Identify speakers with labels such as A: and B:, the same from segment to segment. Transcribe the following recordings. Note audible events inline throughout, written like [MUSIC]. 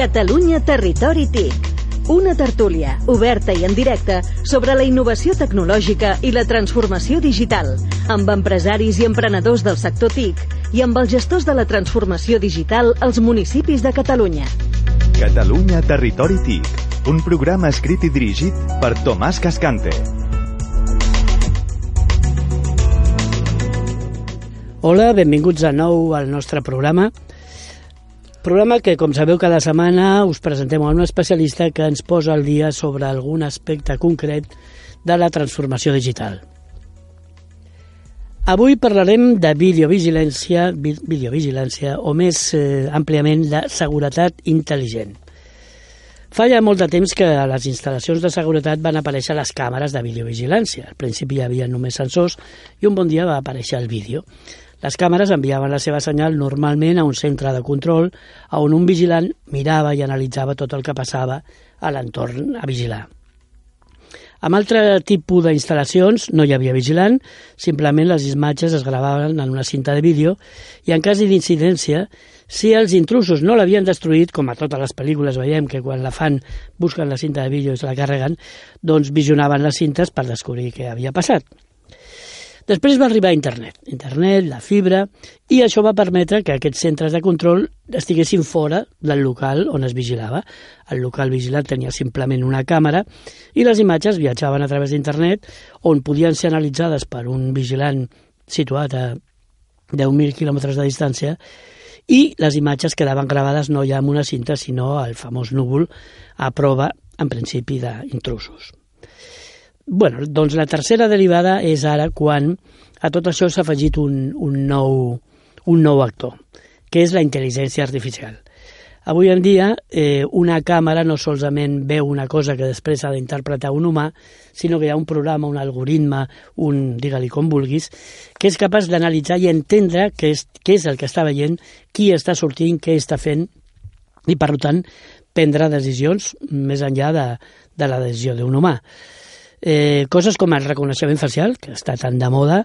A: Catalunya Territori TIC. Una tertúlia, oberta i en directe, sobre la innovació tecnològica i la transformació digital, amb empresaris i emprenedors del sector TIC i amb els gestors de la transformació digital als municipis de Catalunya.
B: Catalunya Territori TIC, un programa escrit i dirigit per Tomàs Cascante.
C: Hola, benvinguts de nou al nostre programa. Programa que, com sabeu, cada setmana us presentem a un especialista que ens posa al dia sobre algun aspecte concret de la transformació digital. Avui parlarem de videovigilància, videovigilància o més eh, àmpliament de seguretat intel·ligent. Fa ja molt de temps que a les instal·lacions de seguretat van aparèixer les càmeres de videovigilància. Al principi hi havia només sensors i un bon dia va aparèixer el vídeo. Les càmeres enviaven la seva senyal normalment a un centre de control on un vigilant mirava i analitzava tot el que passava a l'entorn a vigilar. Amb altre tipus d'instal·lacions no hi havia vigilant, simplement les imatges es gravaven en una cinta de vídeo i en cas d'incidència, si els intrusos no l'havien destruït, com a totes les pel·lícules veiem que quan la fan busquen la cinta de vídeo i se la carreguen, doncs visionaven les cintes per descobrir què havia passat. Després va arribar internet, internet, la fibra, i això va permetre que aquests centres de control estiguessin fora del local on es vigilava. El local vigilat tenia simplement una càmera i les imatges viatjaven a través d'internet on podien ser analitzades per un vigilant situat a 10.000 quilòmetres de distància i les imatges quedaven gravades no ja amb una cinta sinó al famós núvol a prova, en principi, d'intrusos bueno, doncs la tercera derivada és ara quan a tot això s'ha afegit un, un, nou, un nou actor, que és la intel·ligència artificial. Avui en dia, eh, una càmera no solament veu una cosa que després ha d'interpretar un humà, sinó que hi ha un programa, un algoritme, un, digue-li com vulguis, que és capaç d'analitzar i entendre què és, què és el que està veient, qui està sortint, què està fent, i per tant prendre decisions més enllà de, de la decisió d'un humà. Eh, coses com el reconeixement facial, que està tan de moda.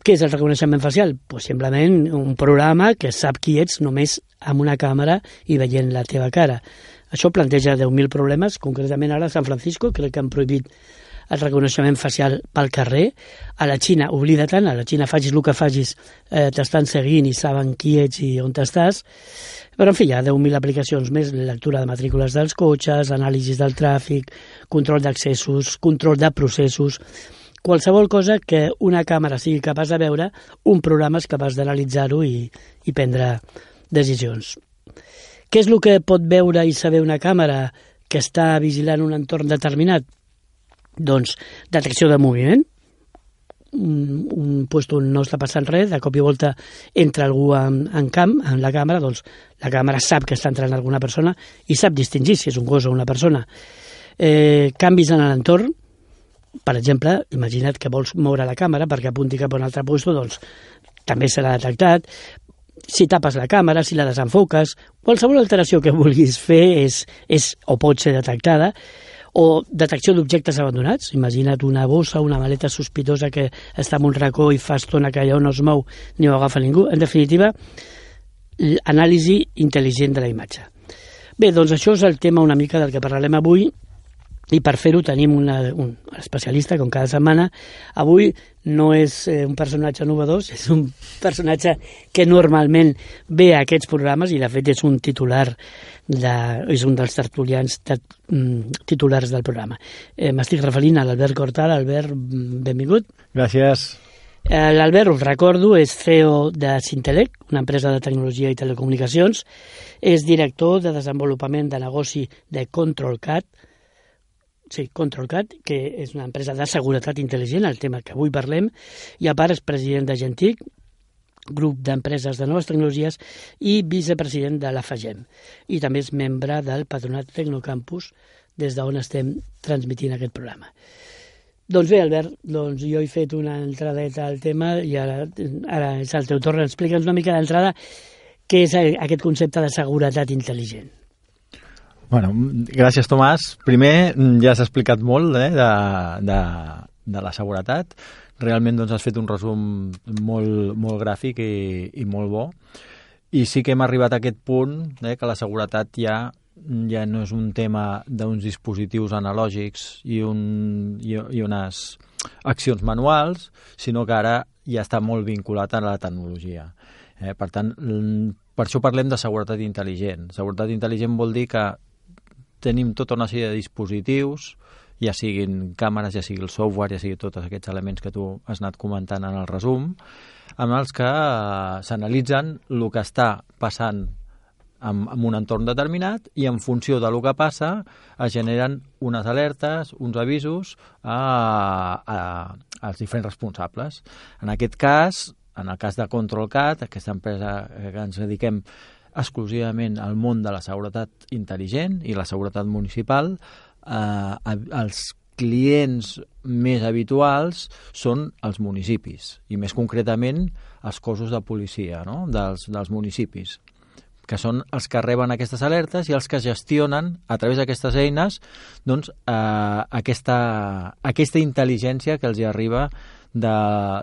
C: Què és el reconeixement facial? Pues simplement un programa que sap qui ets només amb una càmera i veient la teva cara. Això planteja 10.000 problemes, concretament ara a San Francisco crec que han prohibit el reconeixement facial pel carrer. A la Xina, oblida tant, a la Xina facis el que facis, eh, t'estan seguint i saben qui ets i on estàs. Però, en fi, hi ha 10.000 aplicacions més, lectura de matrícules dels cotxes, anàlisis del tràfic, control d'accessos, control de processos, qualsevol cosa que una càmera sigui capaç de veure, un programa és capaç d'analitzar-ho i, i prendre decisions. Què és el que pot veure i saber una càmera que està vigilant un entorn determinat? Doncs detecció de moviment, un, un puesto on no està passant res, de cop i volta entra algú en, en camp, en la càmera, doncs la càmera sap que està entrant alguna persona i sap distingir si és un gos o una persona. Eh, canvis en l'entorn, per exemple, imagina't que vols moure la càmera perquè apunti cap a un altre puesto, doncs també serà detectat. Si tapes la càmera, si la desenfoques, qualsevol alteració que vulguis fer és, és o pot ser detectada o detecció d'objectes abandonats. Imagina't una bossa, una maleta sospitosa que està en un racó i fa estona que allò no es mou ni ho agafa ningú. En definitiva, anàlisi intel·ligent de la imatge. Bé, doncs això és el tema una mica del que parlarem avui i per fer-ho tenim una, un especialista, com cada setmana. Avui no és eh, un personatge novedós, és un personatge que normalment ve a aquests programes i de fet és un titular de, és un dels tertulians de, mm, titulars del programa. Eh, M'estic referint a l'Albert Cortal. Albert, mm, benvingut.
D: Gràcies.
C: Eh, L'Albert, us recordo, és CEO de Sintelec, una empresa de tecnologia i telecomunicacions. És director de desenvolupament de negoci de ControlCat, sí, ControlCat, que és una empresa de seguretat intel·ligent, el tema que avui parlem, i a part és president de Gentic, grup d'empreses de noves tecnologies i vicepresident de la FAGEM. I també és membre del Patronat Tecnocampus, des d'on estem transmitint aquest programa. Doncs bé, Albert, doncs jo he fet una entradeta al tema i ara, ara és el teu torn. Explica'ns una mica d'entrada què és aquest concepte de seguretat intel·ligent.
D: Bueno, gràcies, Tomàs. Primer, ja has explicat molt eh, de, de, de la seguretat realment doncs, has fet un resum molt, molt gràfic i, i molt bo i sí que hem arribat a aquest punt eh, que la seguretat ja ja no és un tema d'uns dispositius analògics i, un, i, i unes accions manuals, sinó que ara ja està molt vinculat a la tecnologia. Eh, per tant, per això parlem de seguretat intel·ligent. Seguretat intel·ligent vol dir que tenim tota una sèrie de dispositius, ja siguin càmeres, ja sigui el software, ja sigui tots aquests elements que tu has anat comentant en el resum, amb els que eh, s'analitzen el que està passant en, en un entorn determinat i en funció de lo que passa es generen unes alertes, uns avisos a, a, als diferents responsables. En aquest cas, en el cas de ControlCat, aquesta empresa que ens dediquem exclusivament al món de la seguretat intel·ligent i la seguretat municipal, eh, els clients més habituals són els municipis i més concretament els cossos de policia no? dels, dels municipis que són els que reben aquestes alertes i els que gestionen a través d'aquestes eines doncs, eh, aquesta, aquesta intel·ligència que els hi arriba de,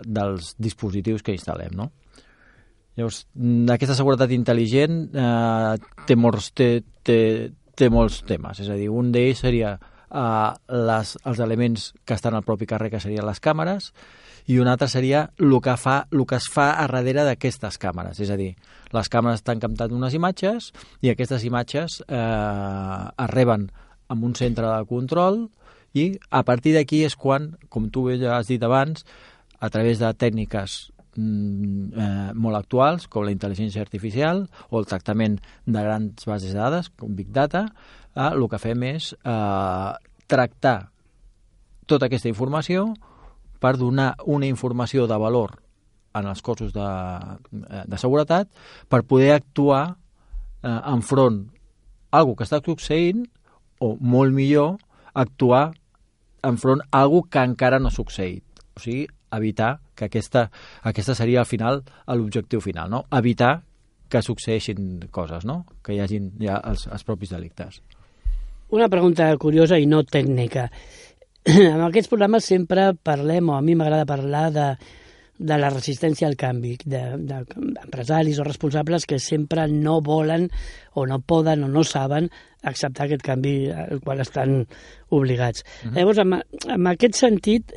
D: dels dispositius que instal·lem. No? Llavors, aquesta seguretat intel·ligent eh, té, molts, té, té, té molts temes, és a dir, un d'ells seria eh, les, els elements que estan al propi carrer, que serien les càmeres, i un altre seria el que, fa, el que es fa a darrere d'aquestes càmeres. És a dir, les càmeres estan captant unes imatges i aquestes imatges eh, es reben en un centre de control i a partir d'aquí és quan, com tu ja has dit abans, a través de tècniques mm, eh, molt actuals, com la intel·ligència artificial o el tractament de grans bases de dades, com Big Data, eh, el que fem és eh, tractar tota aquesta informació per donar una informació de valor en els cossos de, de seguretat per poder actuar eh, enfront algo que està succeint o, molt millor, actuar enfront algo que encara no ha succeït. O sigui, evitar que aquesta, aquesta seria al final l'objectiu final, no? Evitar que succeeixin coses, no? Que hi hagin ja els, els propis delictes.
C: Una pregunta curiosa i no tècnica. [CLEARS THROAT] en aquests programes sempre parlem, o a mi m'agrada parlar de, de la resistència al canvi, d'empresaris de, de o responsables que sempre no volen o no poden o no saben acceptar aquest canvi al qual estan obligats. Uh -huh. Llavors, en, en aquest sentit,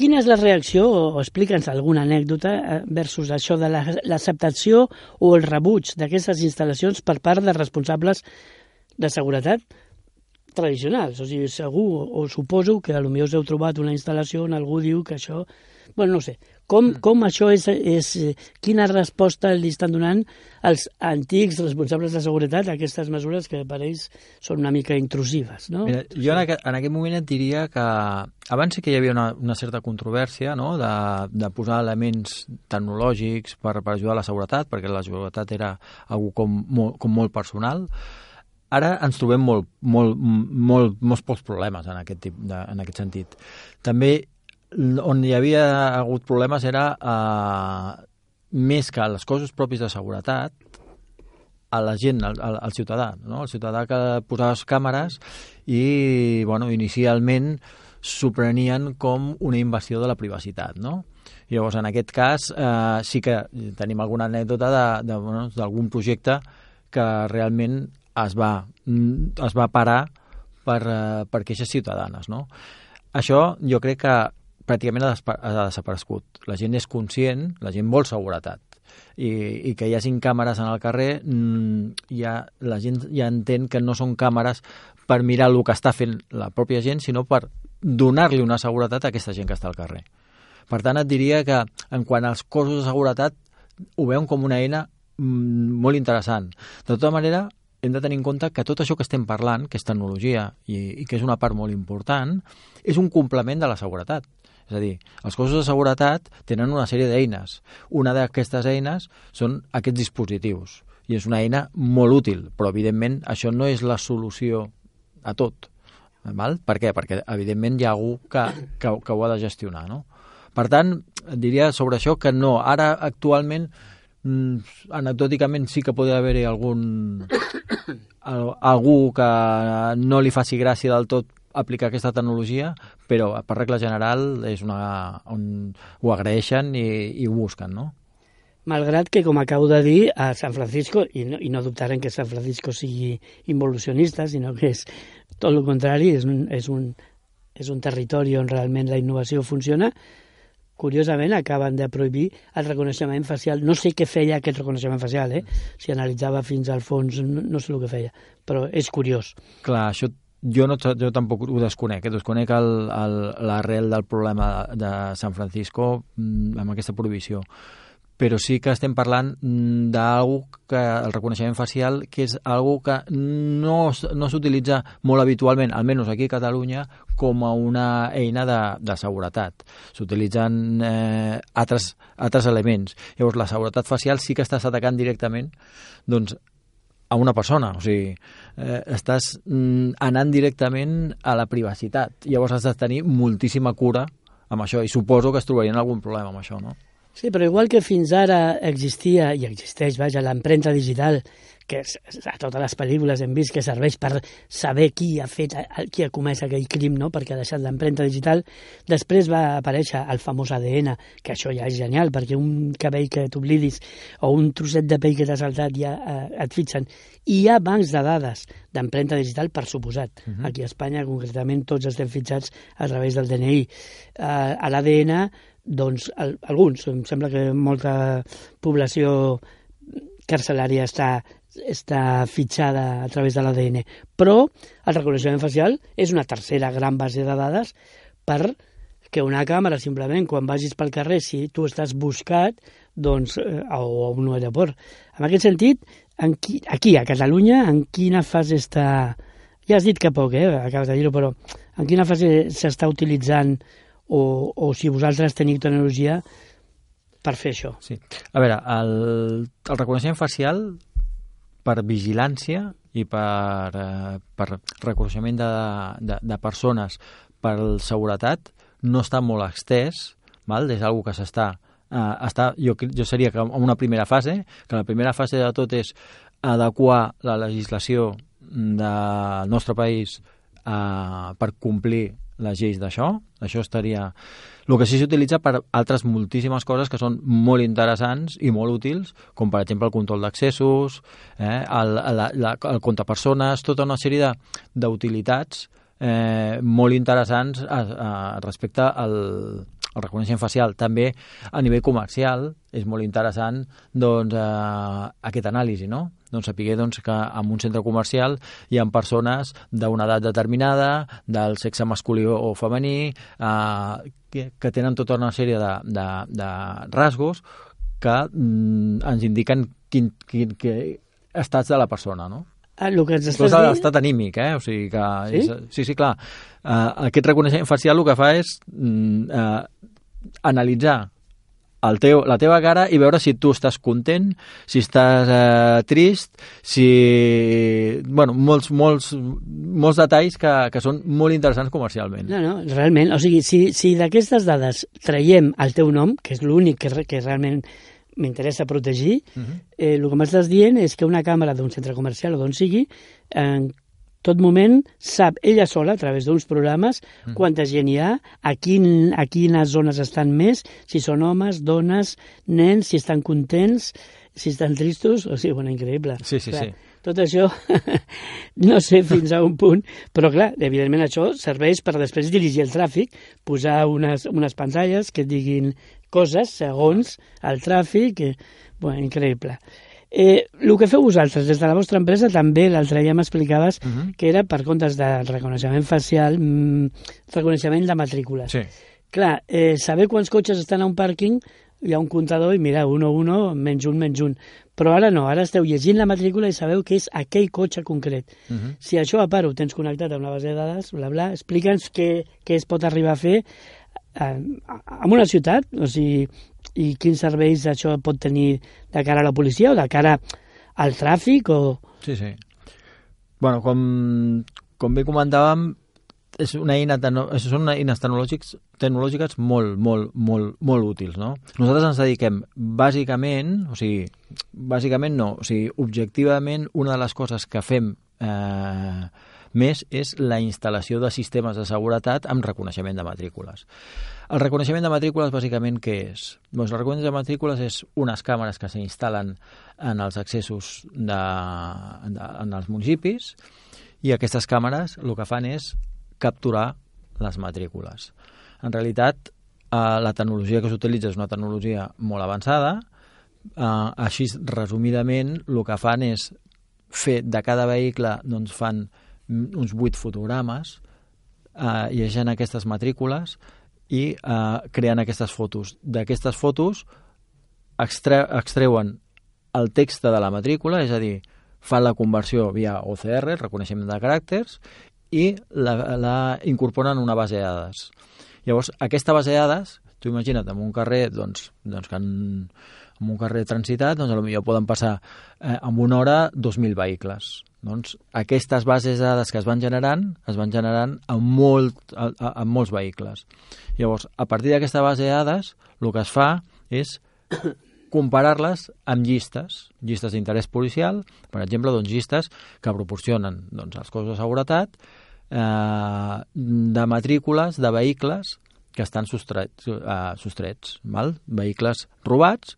C: quina és la reacció, o explica'ns alguna anècdota, eh, versus això de l'acceptació o el rebuig d'aquestes instal·lacions per part de responsables de seguretat tradicionals. O sigui, segur, o suposo que potser us heu trobat una instal·lació on algú diu que això... Bueno, no sé. Com, mm. com això és, és... Quina resposta li estan donant els antics responsables de seguretat a aquestes mesures que per ells són una mica intrusives, no?
D: Mira, jo en aquest, en aquest moment et diria que abans sí que hi havia una, una certa controvèrsia no? de, de posar elements tecnològics per, per ajudar a la seguretat, perquè la seguretat era algú com, molt, com molt personal, ara ens trobem molt, molt, molt, molts pocs problemes en aquest, tip de, en aquest sentit. També on hi havia hagut problemes era eh, més que les coses propis de seguretat, a la gent, al, al ciutadà, no? el ciutadà que posava les càmeres i, bueno, inicialment s'ho prenien com una invasió de la privacitat, no? Llavors, en aquest cas, eh, sí que tenim alguna anècdota d'algun bueno, projecte que realment es va, es va parar per, eh, per queixes ciutadanes. No? Això jo crec que pràcticament ha, desaparegut. La gent és conscient, la gent vol seguretat. I, i que hi hagin càmeres en el carrer, mm, ja, la gent ja entén que no són càmeres per mirar el que està fent la pròpia gent, sinó per donar-li una seguretat a aquesta gent que està al carrer. Per tant, et diria que en quant als cossos de seguretat ho veuen com una eina mm, molt interessant. De tota manera, hem de tenir en compte que tot això que estem parlant, que és tecnologia i, i que és una part molt important, és un complement de la seguretat. És a dir, els cossos de seguretat tenen una sèrie d'eines. Una d'aquestes eines són aquests dispositius i és una eina molt útil, però evidentment això no és la solució a tot. Val? Per què? Perquè evidentment hi ha algú que, que, que ho ha de gestionar. No? Per tant, diria sobre això que no, ara actualment anecdòticament sí que podria haver-hi algun algú que no li faci gràcia del tot aplicar aquesta tecnologia, però per regla general és una, on ho agraeixen i, i ho busquen, no?
C: Malgrat que, com acabo de dir, a San Francisco, i no, i no dubtaren que San Francisco sigui involucionista, sinó que és tot el contrari, és un, és un, és un territori on realment la innovació funciona, curiosament acaben de prohibir el reconeixement facial. No sé què feia aquest reconeixement facial, eh? si analitzava fins al fons, no, no sé el que feia, però és curiós.
D: Clar, això jo, no, jo tampoc ho desconec, eh? desconec l'arrel del problema de San Francisco mm, amb aquesta prohibició però sí que estem parlant mm, d'algú que el reconeixement facial que és algo que no, no s'utilitza molt habitualment, almenys aquí a Catalunya, com a una eina de, de seguretat. S'utilitzen eh, altres, altres elements. Llavors, la seguretat facial sí que estàs atacant directament doncs, a una persona, o sigui, eh, estàs mm, anant directament a la privacitat. Llavors has de tenir moltíssima cura amb això i suposo que es trobarien algun problema amb això, no?
C: Sí, però igual que fins ara existia i existeix, vaja, l'empremta digital, que a totes les pel·lícules hem vist que serveix per saber qui ha fet, qui ha comès aquell crim, no?, perquè ha deixat l'empremta digital. Després va aparèixer el famós ADN, que això ja és genial, perquè un cabell que t'oblidis o un trosset de pell que t'ha saltat ja eh, et fitxen. I hi ha bancs de dades d'empremta digital, per suposat. Uh mhm. -huh. Aquí a Espanya, concretament, tots estem fitxats a través del DNI. Eh, a l'ADN doncs el, alguns, em sembla que molta població carcelària està, està fitxada a través de l'ADN, però el reconeixement facial és una tercera gran base de dades per que una càmera, simplement, quan vagis pel carrer, si tu estàs buscat, doncs, eh, o a un aeroport. En aquest sentit, en qui, aquí, a Catalunya, en quina fase està... Ja has dit que poc, eh? acabes de dir-ho, però en quina fase s'està utilitzant o, o si vosaltres teniu tecnologia per fer això.
D: Sí. A veure, el, el reconeixement facial per vigilància i per, eh, per reconeixement de, de, de persones per seguretat no està molt extès, val? és una que s'està eh, està, jo, jo seria que en una primera fase, que la primera fase de tot és adequar la legislació del nostre país eh, per complir les lleis d'això, això estaria... El que sí s'utilitza per altres moltíssimes coses que són molt interessants i molt útils, com per exemple el control d'accessos, eh, el, la, la, el compte persones, tota una sèrie d'utilitats eh, molt interessants a, a, respecte al, el reconeixement facial. També a nivell comercial és molt interessant doncs, eh, aquest anàlisi, no? Doncs saber doncs, que en un centre comercial hi ha persones d'una edat determinada, del sexe masculí o femení, eh, que, que tenen tota una sèrie de, de, de rasgos que mm, ens indiquen quin, quin, quin estats de la persona, no?
C: Ah, el que ens estàs dient...
D: l'estat anímic, eh? O sigui que... Sí? És, sí, sí, clar. Uh, aquest reconeixement facial el que fa és uh, analitzar el teu, la teva cara i veure si tu estàs content, si estàs eh, trist, si... Bueno, molts, molts, molts detalls que, que són molt interessants comercialment.
C: No, no, realment. O sigui, si, si d'aquestes dades traiem el teu nom, que és l'únic que, que realment m'interessa protegir, uh mhm. -huh. eh, el que m'estàs dient és que una càmera d'un centre comercial o d'on sigui, en tot moment sap ella sola, a través d'uns programes, mm. quanta gent hi ha, a, quin, a quines zones estan més, si són homes, dones, nens, si estan contents, si estan tristos, o sigui, bueno, increïble.
D: Sí, sí, clar, sí.
C: Tot això, [LAUGHS] no sé fins a un punt, però clar, evidentment això serveix per després dirigir el tràfic, posar unes, unes pantalles que diguin coses segons el tràfic, que, bueno, increïble. Eh, el que feu vosaltres des de la vostra empresa també l'altre dia m'explicaves uh mhm. -huh. que era per comptes de reconeixement facial mm, reconeixement de matrícules.
D: Sí.
C: Clar, eh, saber quants cotxes estan a un pàrquing hi ha un comptador i mira, 1, 1, menys un, menys un. Però ara no, ara esteu llegint la matrícula i sabeu que és aquell cotxe concret. Uh mhm. -huh. Si això a part ho tens connectat amb una base de dades, bla, bla, explica'ns què, què es pot arribar a fer eh, en una ciutat, o sigui, i quins serveis això pot tenir de cara a la policia o de cara al tràfic o...
D: Sí, sí. Bueno, com, com bé comentàvem, és una eina, són eines tecnològics, tecnològiques molt, molt, molt, molt útils, no? Nosaltres ens dediquem bàsicament, o sigui, bàsicament no, o sigui, objectivament una de les coses que fem eh, més és la instal·lació de sistemes de seguretat amb reconeixement de matrícules. El reconeixement de matrícules, bàsicament, què és? Doncs el reconeixement de matrícules és unes càmeres que s'instal·len en els accessos de, de, en els municipis i aquestes càmeres el que fan és capturar les matrícules. En realitat, eh, la tecnologia que s'utilitza és una tecnologia molt avançada, eh, així resumidament el que fan és fer de cada vehicle doncs fan uns vuit fotogrames eh, llegint aquestes matrícules i eh, creant aquestes fotos. D'aquestes fotos extre extreuen el text de la matrícula, és a dir, fan la conversió via OCR, reconeixement de caràcters, i la, la incorporen en una base de dades. Llavors, aquesta base de dades, tu imagina't, en un carrer, doncs, doncs que en, en un carrer transitat, doncs potser poden passar eh, en una hora 2.000 vehicles. Doncs aquestes bases de dades que es van generant, es van generant en, molt, en molts vehicles. Llavors, a partir d'aquesta base de dades, el que es fa és comparar-les amb llistes, llistes d'interès policial, per exemple, doncs llistes que proporcionen doncs, els cossos de seguretat eh, de matrícules de vehicles que estan sostrets, eh, sostrets val? vehicles robats,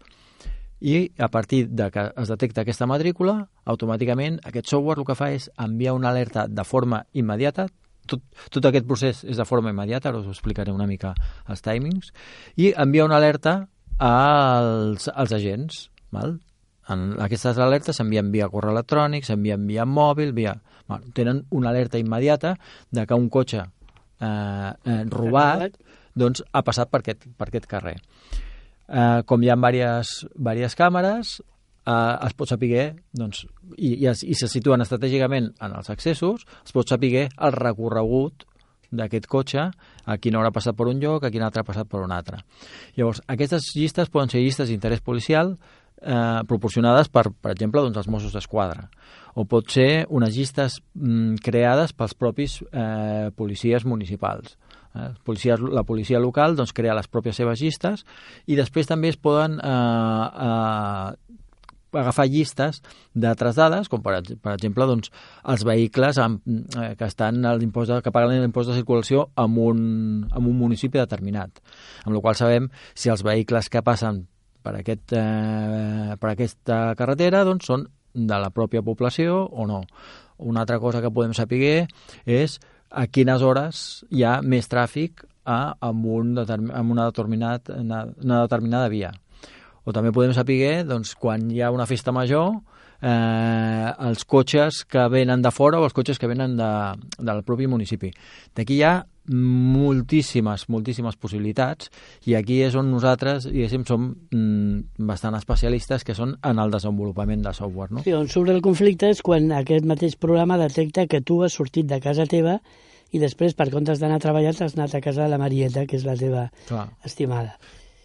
D: i a partir de que es detecta aquesta matrícula, automàticament aquest software el que fa és enviar una alerta de forma immediata, tot, tot aquest procés és de forma immediata, ara us explicaré una mica els timings, i envia una alerta als, als agents. Val? En aquestes alertes s'envien via correu electrònic, s'envien via mòbil, via... Bueno, tenen una alerta immediata de que un cotxe eh, eh, robat doncs, ha passat per aquest, per aquest carrer. Eh, com hi ha diverses, diverses càmeres, eh, es pot saber, doncs, i, i, es, i se situen estratègicament en els accessos, es pot saber el recorregut d'aquest cotxe, a quina hora ha passat per un lloc, a quina altra ha passat per un altre. Llavors, aquestes llistes poden ser llistes d'interès policial eh, proporcionades per, per exemple, doncs, els Mossos d'Esquadra, o pot ser unes llistes mm, creades pels propis eh, policies municipals. Eh, policia, la policia local doncs, crea les pròpies seves llistes i després també es poden eh, eh, agafar llistes d'altres dades, com per, per exemple doncs, els vehicles amb, eh, que estan a l'impost que paguen l'impost de circulació en un, en un municipi determinat. Amb la qual sabem si els vehicles que passen per, aquest, eh, per aquesta carretera doncs, són de la pròpia població o no. Una altra cosa que podem saber és a quines hores hi ha més tràfic a, amb, un amb una, determinat, una, una determinada via o també podem saber doncs, quan hi ha una festa major eh, els cotxes que venen de fora o els cotxes que venen de, del propi municipi. D'aquí hi ha moltíssimes, moltíssimes possibilitats i aquí és on nosaltres, diguéssim, som mm, bastant especialistes que són en el desenvolupament de software. No?
C: Sí, on surt el conflicte és quan aquest mateix programa detecta que tu has sortit de casa teva i després, per comptes d'anar a treballar, has anat a casa de la Marieta, que és la teva Clar. estimada.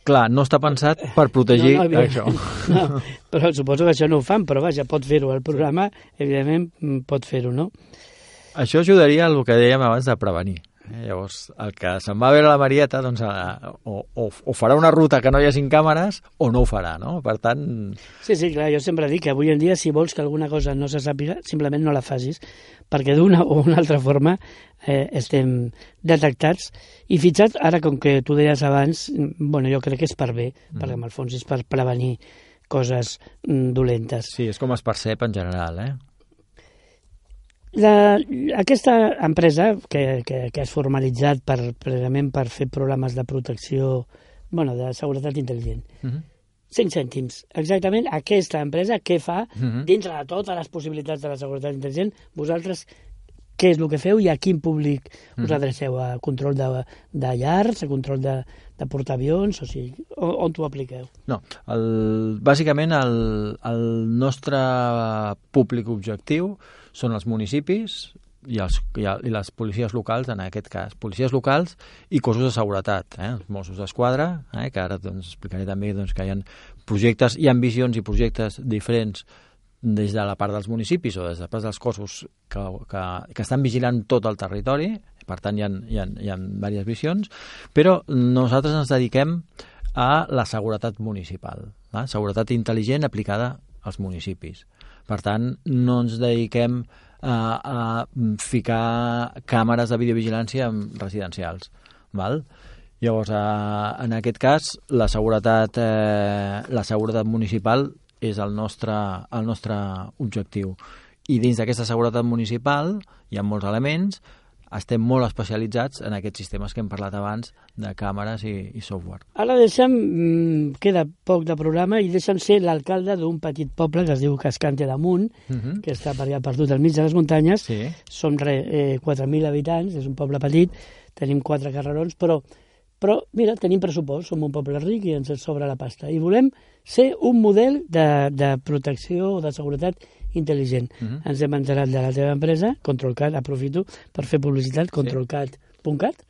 D: Clar, no està pensat per protegir no, no, això. [LAUGHS]
C: No, però suposo que això no ho fan, però vaja, pot fer-ho. El programa, evidentment, pot fer-ho, no?
D: Això ajudaria al que dèiem abans de prevenir. Eh, llavors, el que se'n va a veure la Marieta, doncs, a, o, o, o farà una ruta que no hi hagi càmeres o no ho farà, no? Per tant...
C: Sí, sí, clar, jo sempre dic que avui en dia, si vols que alguna cosa no se sàpiga, simplement no la facis, perquè d'una o una altra forma eh, estem detectats i fixats, ara com que tu deies abans, bueno, jo crec que és per bé, mm. perquè en el fons és per prevenir coses mm, dolentes.
D: Sí, és com es percep en general, eh?
C: La, aquesta empresa que, que, que és formalitzat per, precisament per fer programes de protecció, bueno, de seguretat intel·ligent, uh -huh. 5 cèntims. Exactament aquesta empresa què fa uh -huh. dintre de totes les possibilitats de la seguretat intel·ligent, vosaltres què és el que feu i a quin públic us mm. adreceu? A control de, de llars, a control de, de portaavions, o sigui, on, on t'ho apliqueu?
D: No, el, bàsicament el, el nostre públic objectiu són els municipis i, els, i, i les policies locals, en aquest cas. Policies locals i cossos de seguretat, eh? els Mossos d'Esquadra, eh? que ara doncs, explicaré també doncs, que hi ha projectes, hi ha visions i projectes diferents des de la part dels municipis o des de part dels cossos que, que, que estan vigilant tot el territori, per tant hi ha, hi, ha, hi ha diverses visions, però nosaltres ens dediquem a la seguretat municipal, la seguretat intel·ligent aplicada als municipis. Per tant, no ens dediquem a ficar càmeres de videovigilància residencials. Val? Llavors, eh, en aquest cas, la seguretat, eh, la seguretat municipal és el nostre, el nostre objectiu. I dins d'aquesta seguretat municipal hi ha molts elements, estem molt especialitzats en aquests sistemes que hem parlat abans de càmeres i, i software.
C: Ara deixem, mm, queda poc de programa i deixem ser l'alcalde d'un petit poble que es diu Cascante d'Amunt, uh mhm. -huh. que està per allà perdut al mig de les muntanyes.
D: Sí.
C: Som eh, 4.000 habitants, és un poble petit, tenim quatre carrerons, però però, mira, tenim pressupost, som un poble ric i ens sobra la pasta. I volem ser un model de, de protecció o de seguretat intel·ligent. Uh -huh. Ens hem enterat de la teva empresa, ControlCat, aprofito per fer publicitat, ControlCat.cat.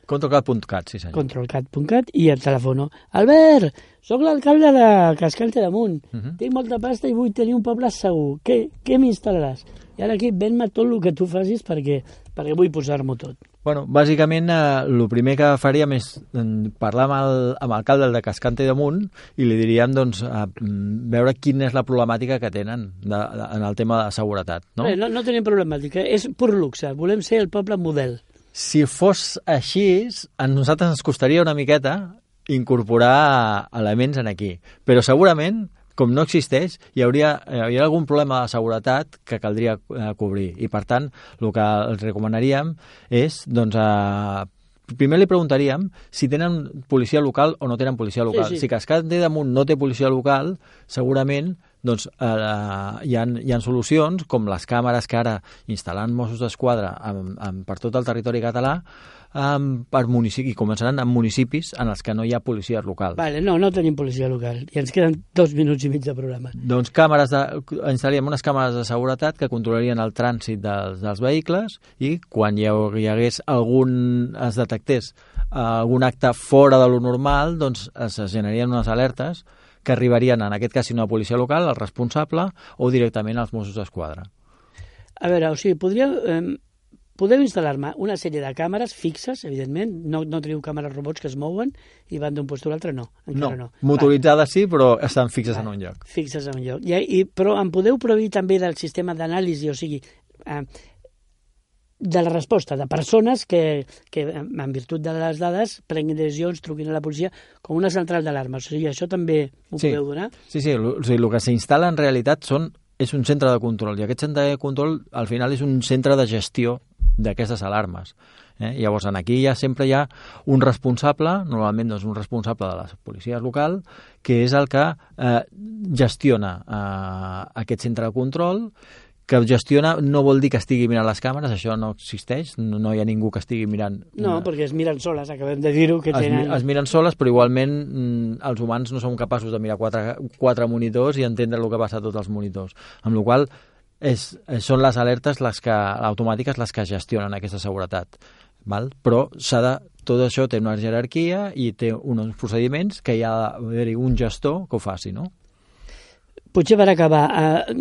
D: ControlCat.cat, sí senyor.
C: ControlCat.cat i el telefono. Albert, sóc l'alcalde de Cascante d'Amunt. Uh -huh. Tinc molta pasta i vull tenir un poble segur. Què, què m'instal·laràs? I ara aquí ven-me tot el que tu facis perquè, perquè vull posar-m'ho tot.
D: Bueno, bàsicament, eh, el primer que faríem és eh, parlar amb l'alcalde de Cascante de Munt i li diríem doncs, a, mm, veure quina és la problemàtica que tenen de, de, en el tema de seguretat. No?
C: Bé, no, no tenim problemàtica, és pur luxe. Volem ser el poble model.
D: Si fos així, a nosaltres ens costaria una miqueta incorporar elements en aquí. Però segurament com no existeix, hi hauria, hi hauria algun problema de seguretat que caldria eh, cobrir. I, per tant, el que els recomanaríem és, doncs, eh, primer li preguntaríem si tenen policia local o no tenen policia local. Sí, sí. Si Cascade damunt no té policia local, segurament doncs, eh, hi, ha, hi ha solucions, com les càmeres que ara instal·lant Mossos d'Esquadra per tot el territori català, um, per municipi, començaran en municipis en els que no hi ha policia local.
C: Vale, no, no tenim policia local i ens queden dos minuts i mig de programa.
D: Doncs càmeres de, instal·laríem unes càmeres de seguretat que controlarien el trànsit dels, dels vehicles i quan hi, hi hagués algun, es detectés algun acte fora de lo normal, doncs es generarien unes alertes que arribarien, en aquest cas, si no a policia local, al responsable o directament als Mossos d'Esquadra.
C: A veure, o sigui, podria... Eh, Podeu instal·lar-me una sèrie de càmeres fixes, evidentment, no, no teniu càmeres robots que es mouen i van d'un lloc a l'altre, no.
D: No, no. motoritzades sí, però estan fixes Va. en un lloc.
C: Fixes en un lloc. I, i, però em podeu proveir també del sistema d'anàlisi, o sigui, eh, de la resposta de persones que, que, en virtut de les dades, prenguin decisions, truquin a la policia, com una central d'alarma. O sigui, això també ho sí. podeu donar?
D: Sí, sí, o sigui, el que s'instal·la en realitat són és un centre de control i aquest centre de control al final és un centre de gestió d'aquestes alarmes. Eh? Llavors, en aquí ja sempre hi ha un responsable, normalment doncs, un responsable de la policia local, que és el que eh, gestiona eh, aquest centre de control, que gestiona no vol dir que estigui mirant les càmeres, això no existeix, no, no hi ha ningú que estigui mirant...
C: No, una... perquè es miren soles, acabem de dir-ho, que
D: es,
C: tenen...
D: Es miren soles, però igualment mm, els humans no som capaços de mirar quatre, quatre monitors i entendre el que passa a tots els monitors. Amb la qual és, són les alertes les que, automàtiques les que gestionen aquesta seguretat. Val? Però s'ha de, tot això té una jerarquia i té uns procediments que hi ha d'haver-hi un gestor que ho faci, no?
C: Potser per acabar, eh,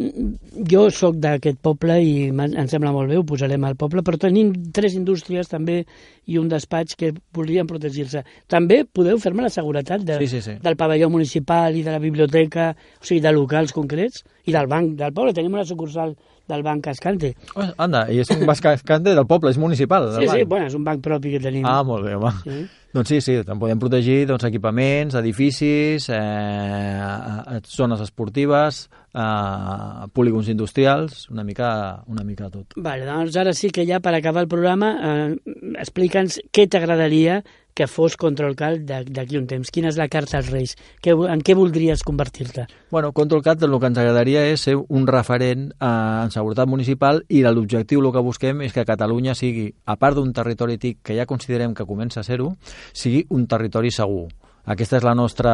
C: jo sóc d'aquest poble i em sembla molt bé, ho posarem al poble, però tenim tres indústries també i un despatx que voldrien protegir-se. També podeu fer-me la seguretat de,
D: sí, sí, sí.
C: del pavelló municipal i de la biblioteca, o sigui, de locals concrets, i del banc del poble. Tenim una sucursal del Banc Cascante.
D: Oh, anda, i és un Banc Cascante del poble, és municipal.
C: Sí, sí, bueno, és un banc propi que tenim.
D: Ah, molt bé, home. Sí. Doncs sí, sí, en podem protegir doncs, equipaments, edificis, eh, zones esportives, eh, polígons industrials, una mica, una mica tot.
C: Vale, doncs ara sí que ja per acabar el programa eh, explica'ns què t'agradaria que fos Control Cat d'aquí un temps. Quina és la carta als Reis? Que, en què voldries convertir-te?
D: Bueno, Control Cat el que ens agradaria és ser un referent eh, en seguretat municipal i l'objectiu el que busquem és que Catalunya sigui, a part d'un territori TIC que ja considerem que comença a ser-ho, sigui un territori segur. Aquesta és la nostra,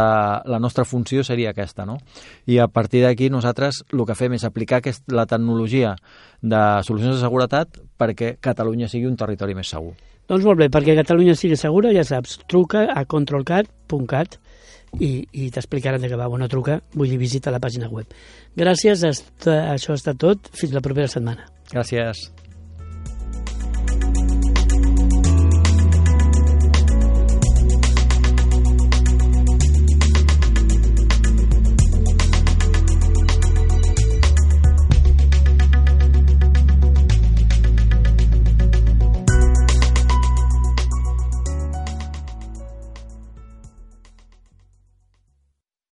D: la nostra funció, seria aquesta, no? I a partir d'aquí nosaltres el que fem és aplicar aquest, la tecnologia de solucions de seguretat perquè Catalunya sigui un territori més segur.
C: Doncs molt bé, perquè Catalunya sigui segura, ja saps, truca a controlcat.cat i, i t'explicaran de què va. Bueno, truca, vull dir, visita la pàgina web. Gràcies, això ha estat tot. Fins la propera setmana.
D: Gràcies.